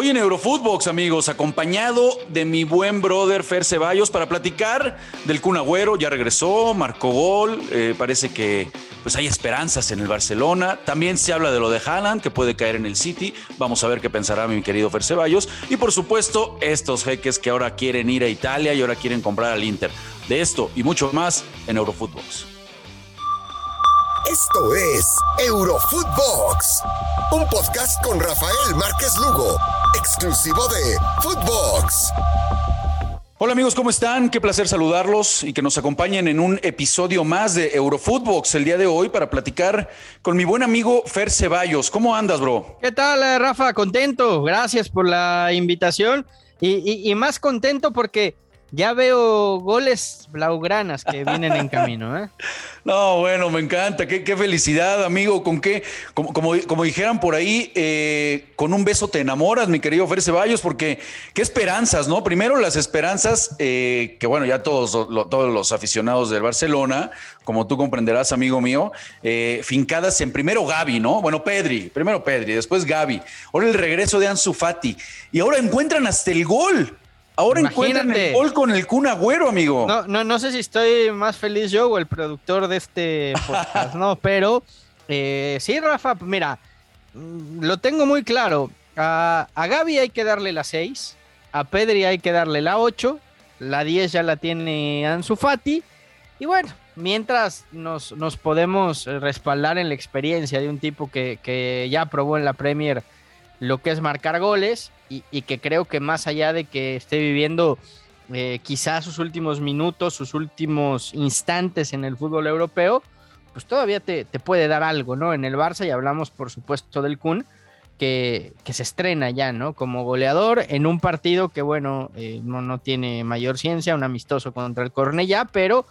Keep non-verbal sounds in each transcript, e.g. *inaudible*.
Hoy en Eurofootbox, amigos, acompañado de mi buen brother Fer Ceballos para platicar del Kun Agüero. Ya regresó, marcó gol. eh, parece que pues hay esperanzas en el Barcelona. También se habla de lo de Haaland, que puede caer en el City. Vamos a ver qué pensará mi querido Fer Ceballos. Y por supuesto, estos jeques que ahora quieren ir a Italia y ahora quieren comprar al Inter. De esto y mucho más en Eurofootbox. Esto es Eurofootbox, un podcast con Rafael Márquez Lugo, exclusivo de Footbox. Hola amigos, ¿cómo están? Qué placer saludarlos y que nos acompañen en un episodio más de Eurofootbox el día de hoy para platicar con mi buen amigo Fer Ceballos. ¿Cómo andas, bro? ¿Qué tal, eh, Rafa? Contento. Gracias por la invitación y, y- y más contento porque ya veo goles blaugranas que vienen en camino. ¿eh? *laughs* No, bueno, me encanta. Qué, qué felicidad, amigo. Con qué, como, como, como dijeran por ahí, eh, con un beso te enamoras, mi querido Fer Ceballos, porque qué esperanzas, ¿no? Primero las esperanzas eh, que, bueno, ya todos, lo- todos los aficionados del Barcelona, como tú comprenderás, amigo mío, eh, fincadas en primero Gaby, ¿no? Bueno, Pedri, primero Pedri, después Gaby. Ahora el regreso de Ansu Fati. Y ahora encuentran hasta el gol. Ahora encuentran el Imagínate. gol con el Kun Agüero, amigo. No, no, no sé si estoy más feliz yo o el productor de este podcast, ¿no? *laughs* Pero eh, sí, Rafa, mira, lo tengo muy claro. A, a Gaby hay que darle la 6, a Pedri hay que darle la 8, la 10 ya la tiene Ansu Fati. Y bueno, mientras nos, nos podemos respaldar en la experiencia de un tipo que, que ya probó en la Premier lo que es marcar goles y, que creo que más allá de que esté viviendo eh, quizás sus últimos minutos, sus últimos instantes en el fútbol europeo, pues todavía te, te puede dar algo, ¿no? En el Barça y hablamos por supuesto del Kun, que, que se estrena ya, ¿no? Como goleador en un partido que, bueno, eh, no, no tiene mayor ciencia, un amistoso contra el Cornellá, pero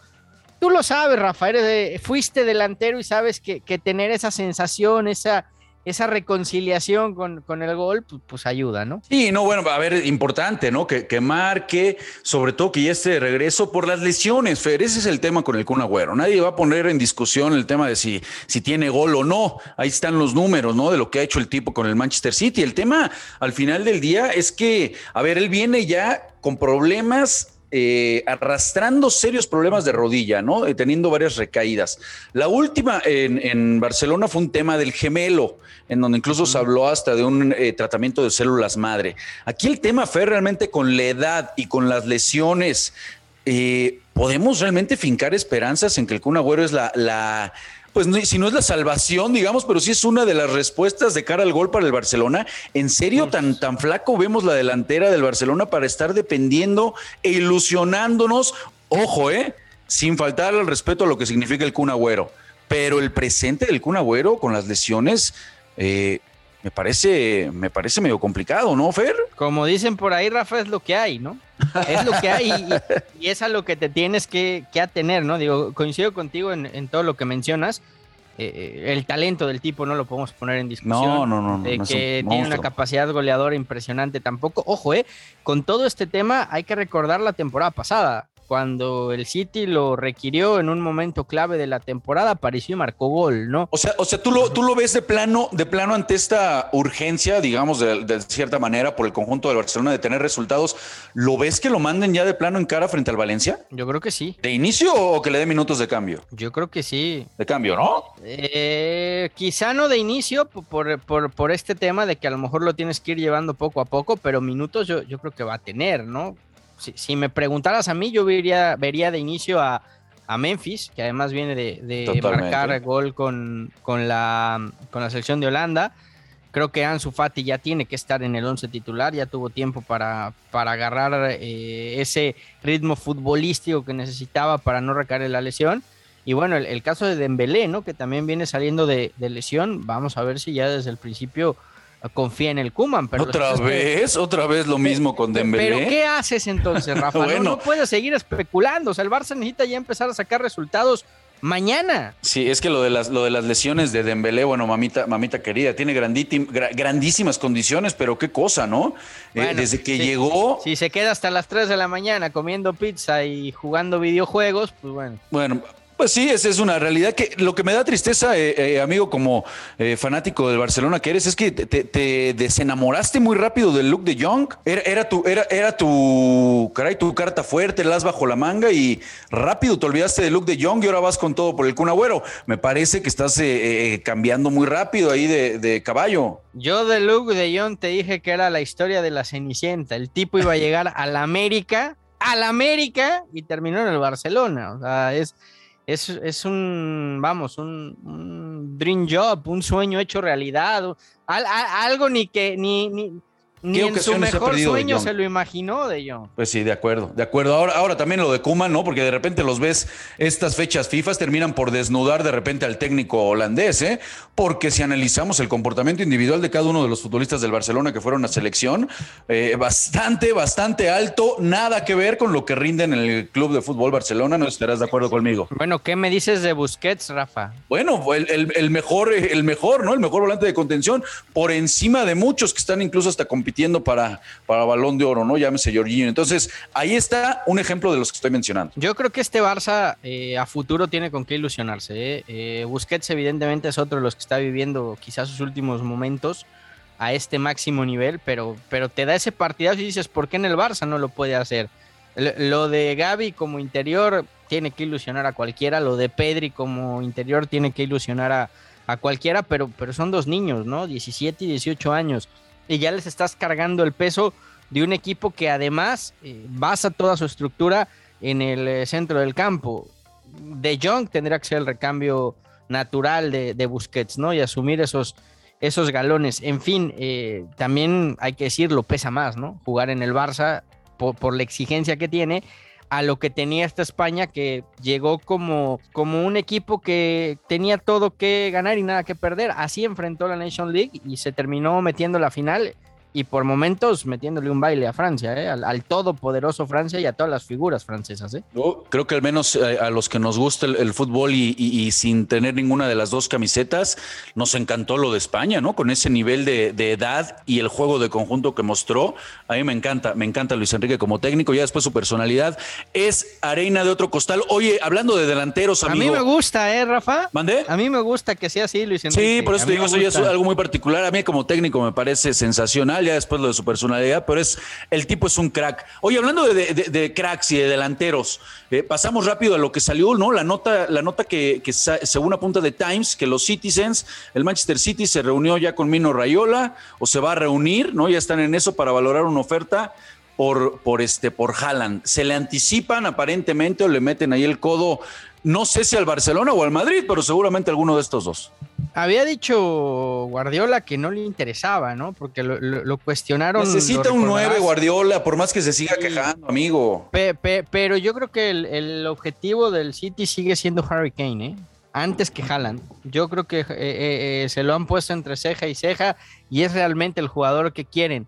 tú lo sabes, Rafa, eres de- fuiste delantero y sabes que, que tener esa sensación, esa, esa reconciliación con, con el gol, pues, pues ayuda, ¿no? Sí, no, bueno, a ver, importante, ¿no? Que, que marque, sobre todo que ya esté de regreso por las lesiones, Fer. Ese es el tema con el Kun Agüero. Nadie va a poner en discusión el tema de si, si tiene gol o no. Ahí están los números, ¿no? De lo que ha hecho el tipo con el Manchester City. El tema al final del día es que, a ver, él viene ya con problemas eh, arrastrando serios problemas de rodilla, ¿no? Eh, teniendo varias recaídas. La última en, en Barcelona fue un tema del gemelo, en donde incluso se habló hasta de un eh, tratamiento de células madre. Aquí el tema fue realmente con la edad y con las lesiones. ¿Podemos realmente fincar esperanzas en que el Kun Agüero es la, la pues si no es la salvación, digamos, pero sí es una de las respuestas de cara al gol para el Barcelona. ¿En serio tan, tan flaco vemos la delantera del Barcelona para estar dependiendo e ilusionándonos? Ojo, ¿eh? Sin faltar al respeto a lo que significa el Kun Agüero. Pero el presente del Kun Agüero con las lesiones eh, me, parece, me parece medio complicado, ¿no, Fer? Como dicen por ahí, Rafa, es lo que hay, ¿no? Es lo que hay y, y es a lo que te tienes que, que atener, ¿no? Digo, coincido contigo en, en todo lo que mencionas. Eh, el talento del tipo no lo podemos poner en discusión. No, no, no, no, De no que un tiene una capacidad goleadora impresionante tampoco. Ojo, eh, con todo este tema hay que recordar la temporada pasada. Cuando el City lo requirió en un momento clave de la temporada, apareció y marcó gol, ¿no? O sea, o sea, tú lo, tú lo ves de plano, de plano ante esta urgencia, digamos, de, de cierta manera, por el conjunto del Barcelona de tener resultados. ¿Lo ves que lo manden ya de plano en cara frente al Valencia? Yo creo que sí. ¿De inicio o que le dé minutos de cambio? Yo creo que sí. De cambio, ¿no? Eh, quizá no de inicio po- por, por, por este tema de que a lo mejor lo tienes que ir llevando poco a poco, pero minutos yo, yo creo que va a tener, ¿no? Si, si me preguntaras a mí, yo vería, vería de inicio a, a Memphis, que además viene de, de marcar gol con, con, la, con la selección de Holanda. Creo que Ansu Fati ya tiene que estar en el 11 titular, ya tuvo tiempo para, para agarrar eh, ese ritmo futbolístico que necesitaba para no recaer en la lesión. Y bueno, el, el caso de Dembélé, ¿no? Que también viene saliendo de, de lesión. Vamos a ver si ya desde el principio confía en el Kuman. Pero ¿Otra que- vez? ¿Otra vez lo mismo con Dembélé? Pero ¿qué haces entonces, *laughs* Rafa? No- Bueno. no, puedes seguir especulando. O sea, el Barça necesita ya empezar a sacar resultados mañana. Sí, es que lo de las, lo de las lesiones de Dembélé, bueno, mamita, mamita querida, tiene grandísimas condiciones, pero qué cosa, ¿no? Eh, desde que sí. llegó, Si se queda hasta las 3 de la mañana comiendo pizza y jugando videojuegos, pues bueno. bueno, Pues sí, esa es una realidad que lo que me da tristeza, eh, eh, amigo, como eh, fanático del Barcelona que eres, es que te, desenamoraste muy rápido del look de Young. Era, era, tu, era, era tu, caray, tu carta fuerte, las bajo la manga y rápido te olvidaste del look de Young y ahora vas con todo por el Kun Agüero. Me parece que estás cambiando muy rápido ahí de, de, caballo. Yo del look de Young te dije que era la historia de la Cenicienta. El tipo iba a *laughs* llegar a la América, a la América y terminó en el Barcelona. O sea, es es, un, vamos, un, dream job, un sueño hecho realidad, algo ni que, ni, ni, ni en su mejor sueño se lo imaginó de yo. Pues sí, de acuerdo, de acuerdo. Ahora, ahora también lo de Kuma, ¿no? Porque de repente los ves, estas fechas FIFA terminan por desnudar de repente al técnico holandés, ¿eh? Porque si analizamos el comportamiento individual de cada uno de los futbolistas del Barcelona que fueron a selección, eh, bastante, bastante alto, nada que ver con lo que rinden en el Club de Fútbol Barcelona, no estarás de acuerdo conmigo. Bueno, ¿qué me dices de Busquets, Rafa? Bueno, el, el mejor, el mejor, ¿no? El mejor volante de contención, por encima de muchos que están incluso hasta compitiendo para, para balón de oro, ¿no? Llámese Jorginho. Entonces, ahí está un ejemplo de los que estoy mencionando. Yo creo que este Barça eh, a futuro tiene con qué ilusionarse. ¿eh? ¿eh? Busquets, evidentemente, es otro de los que está viviendo quizás sus últimos momentos a este máximo nivel, pero, pero te da ese partidazo y dices, ¿por qué en el Barça no lo puede hacer? Lo de Gaby como interior tiene que ilusionar a cualquiera, lo de Pedri como interior tiene que ilusionar a, a cualquiera, pero, pero son dos niños, ¿no? 17 y 18 años y ya les estás cargando el peso de un equipo que además eh, basa toda su estructura en el eh, centro del campo. De Jong tendría que ser el recambio natural de, Busquets, ¿no? Y asumir esos, esos galones. En fin, eh, también hay que decirlo, pesa más, ¿no? Jugar en el Barça por, por, la exigencia que tiene a lo que tenía esta España que llegó como, como un equipo que tenía todo que ganar y nada que perder. Así enfrentó la Nation League y se terminó metiendo la final y por momentos metiéndole un baile a Francia, ¿eh? al, todopoderoso Francia y a todas las figuras francesas. ¿eh? Yo creo que al menos eh, a los que nos gusta el, fútbol y, sin tener ninguna de las dos camisetas, nos encantó lo de España, ¿no? Con ese nivel de, edad y el juego de conjunto que mostró. A mí me encanta, me encanta Luis Enrique como técnico, ya después su personalidad es arena de otro costal. Oye, hablando de delanteros, amigo. A mí me gusta, ¿eh, Rafa? ¿Mandé? A mí me gusta que sea así, Luis Enrique. Sí, por eso te digo, eso ya es algo muy particular. A mí como técnico me parece sensacional después lo de su personalidad, pero es el tipo es un crack. Oye, hablando de, cracks y de delanteros, eh, pasamos rápido a lo que salió, ¿no? La nota, la nota que, que según apunta de Times, que los Citizens, el Manchester City se reunió ya con Mino Rayola, o se va a reunir, ¿no? Ya están en eso para valorar una oferta por, por este, por Haaland. Se le anticipan aparentemente o le meten ahí el codo, no sé si al Barcelona o al Madrid, pero seguramente alguno de estos dos. Había dicho Guardiola que no le interesaba, ¿no? Porque lo, cuestionaron. Necesita un 9 Guardiola, por más que se siga quejando, amigo. pero yo creo que el, objetivo del City sigue siendo Harry Kane, ¿eh? Antes que Haaland. Yo creo que eh, eh, eh, se lo han puesto entre ceja y ceja y es realmente el jugador que quieren.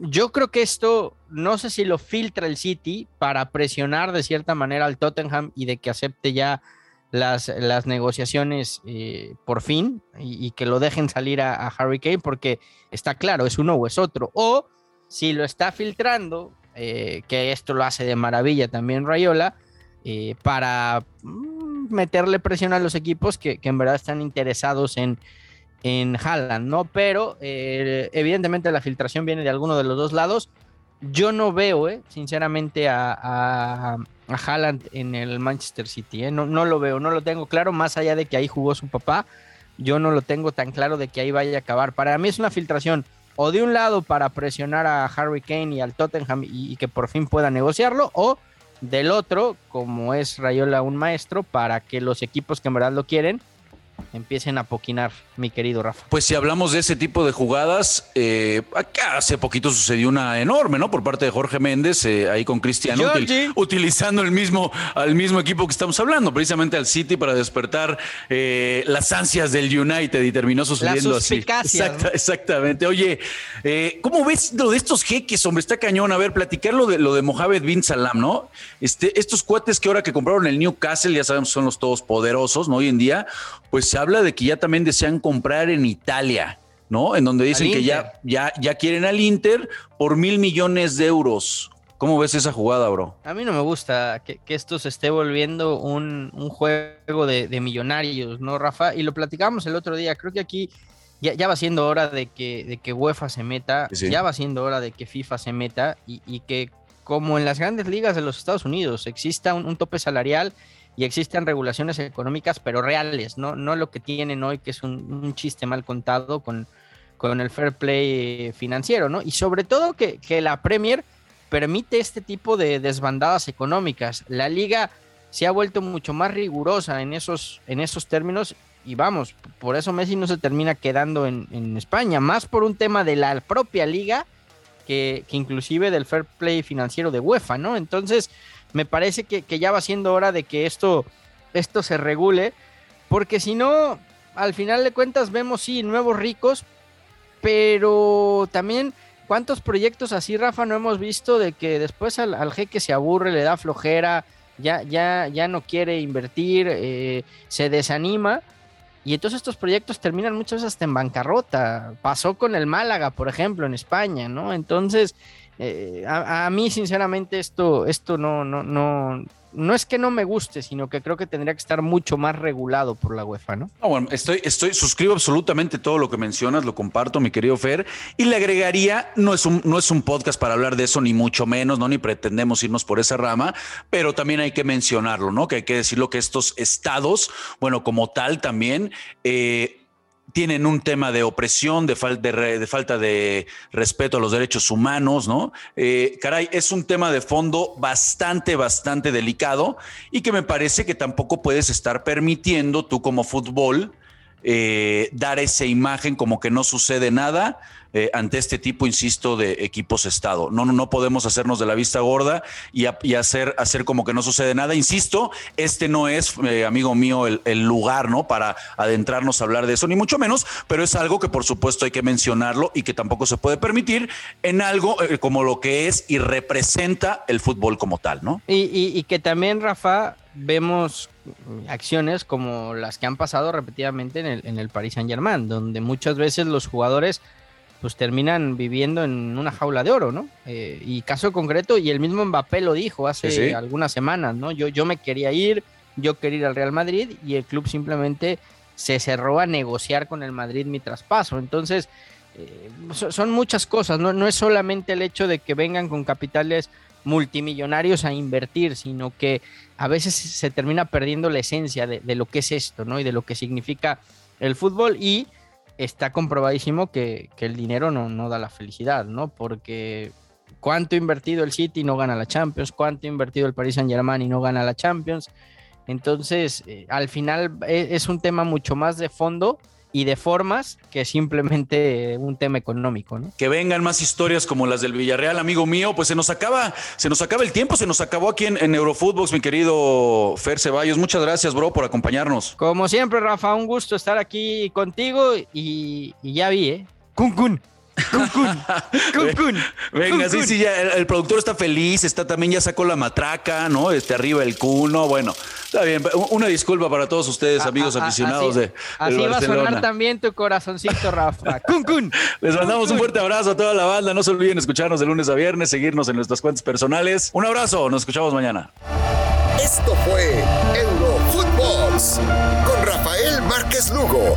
Yo creo que esto, no sé si lo filtra el City para presionar de cierta manera al Tottenham y de que acepte ya las, las negociaciones eh, por fin y, que lo dejen salir a, Harry Kane porque está claro, es uno o es otro. O si lo está filtrando, eh, que esto lo hace de maravilla también Rayola, eh, para mm, meterle presión a los equipos que, en verdad están interesados en, en Haaland, ¿no? Pero evidentemente la filtración viene de alguno de los dos lados. Yo no veo, sinceramente, a a Haaland en el Manchester City. ¿eh? No, no lo veo, no lo tengo claro, más allá de que ahí jugó su papá, yo no lo tengo tan claro de que ahí vaya a acabar. Para mí es una filtración o de un lado para presionar a Harry Kane y al Tottenham y, y que por fin pueda negociarlo, o del otro, como es Rayola un maestro, para que los equipos que en verdad lo quieren empiecen a poquinar, mi querido Rafa. Pues si hablamos de ese tipo de jugadas, eh, acá hace poquito sucedió una enorme, ¿no? Por parte de Jorge Méndez, eh, ahí con Cristiano, utilizando el mismo, al mismo equipo que estamos hablando, precisamente al City para despertar eh, las ansias del United y terminó sucediendo así. Exactamente. Oye, ¿cómo ves lo de estos jeques, hombre? Está cañón. A ver, platicar lo de, lo de Mohamed Bin Salam, ¿no? Este, estos cuates que ahora que compraron el Newcastle, ya sabemos, son los todos poderosos, ¿no? Hoy en día, pues se habla de que ya también desean comprar en Italia, ¿no? En donde dicen que ya, ya, ya quieren al Inter por mil millones de euros. ¿Cómo ves esa jugada, bro? A mí no me gusta que, esto se esté volviendo un, juego de, millonarios, ¿no, Rafa? Y lo platicamos el otro día. Creo que aquí ya, va siendo hora de que, de que UEFA se meta, ya va siendo hora de que FIFA se meta y, que como en las grandes ligas de los Estados Unidos exista un, tope salarial y existan regulaciones económicas, pero reales, no, no lo que tienen hoy, que es un, chiste mal contado con, con el fair play financiero, ¿no? Y sobre todo que, que la Premier permite este tipo de desbandadas económicas. La liga se ha vuelto mucho más rigurosa en esos, en esos términos y vamos, por eso Messi no se termina quedando en, España, más por un tema de la propia liga que, inclusive del fair play financiero de UEFA, ¿no? Entonces, me parece que, ya va siendo hora de que esto, esto se regule, porque si no, al final de cuentas vemos, sí, nuevos ricos, pero también ¿Cuántos proyectos así, Rafa, no hemos visto de que después al, jeque se aburre, le da flojera, ya, ya, ya no quiere invertir, eh, se desanima? Y entonces estos proyectos terminan muchas veces hasta en bancarrota. Pasó con el Málaga, por ejemplo, en España, ¿no? Entonces, eh, a, a, mí, sinceramente, esto, esto no, no, no, no es que no me guste, sino que creo que tendría que estar mucho más regulado por la UEFA, ¿no? bueno, estoy, estoy, suscribo absolutamente todo lo que mencionas, lo comparto, mi querido Fer, y le agregaría, no es un, no es un podcast para hablar de eso, ni mucho menos, ¿no? Ni pretendemos irnos por esa rama, pero también hay que mencionarlo, ¿no? Que hay que decirlo que estos estados, bueno, como tal también, eh, tienen un tema de opresión, de, de, falta de respeto a los derechos humanos, ¿no? Eh, caray, es un tema de fondo bastante, bastante delicado y que me parece que tampoco puedes estar permitiendo tú como fútbol eh, dar esa imagen como que no sucede nada eh, ante este tipo, insisto, de equipos Estado. No, no, podemos hacernos de la vista gorda y, hacer, hacer como que no sucede nada. Insisto, este no es, eh, amigo mío, el, lugar, ¿no? Para adentrarnos a hablar de eso, ni mucho menos, pero es algo que por supuesto hay que mencionarlo y que tampoco se puede permitir en algo como lo que es y representa el fútbol como tal, ¿no? y que también, Rafa, vemos acciones como las que han pasado repetidamente en el, en el Paris Saint Germain, donde muchas veces los jugadores pues terminan viviendo en una jaula de oro, ¿no? Eh, y caso concreto, y el mismo Mbappé lo dijo hace algunas semanas, ¿no? Yo, yo me quería ir, yo quería ir al Real Madrid y el club simplemente se cerró a negociar con el Madrid mi traspaso. Entonces, eh, son muchas cosas, ¿no? No es solamente el hecho de que vengan con capitales multimillonarios a invertir, sino que a veces se termina perdiendo la esencia de, lo que es esto, ¿no? Y de lo que significa el fútbol y está comprobadísimo que, el dinero no, da la felicidad, ¿no? Porque cuánto invertido el City no gana la Champions, cuánto invertido el Paris Saint Germain y no gana la Champions. Entonces, eh, al final e, es un tema mucho más de fondo y de formas que simplemente *laughs* un tema económico, ¿no? Que vengan más historias como las del Villarreal, amigo mío, pues se nos acaba, se nos acaba el tiempo, se nos acabó aquí en, en Eurofootbox, mi querido Fer Ceballos. Muchas gracias, bro, por acompañarnos. Como siempre, Rafa, un gusto estar aquí contigo y, y ya vi, ¿eh? Kun Kun. Venga, sí, sí, ya el, productor está feliz, está también ya sacó la matraca, ¿no? Este arriba el cuno, bueno, está bien. Una disculpa para todos ustedes, amigos aficionados de Así va a sonar también tu corazoncito, Rafa. *laughs* Kun, Les mandamos un fuerte abrazo a toda la banda. No se olviden escucharnos de lunes a viernes, seguirnos en nuestras cuentas personales. Un abrazo, nos escuchamos mañana. Esto fue Eurofootbox con Rafael Márquez Lugo,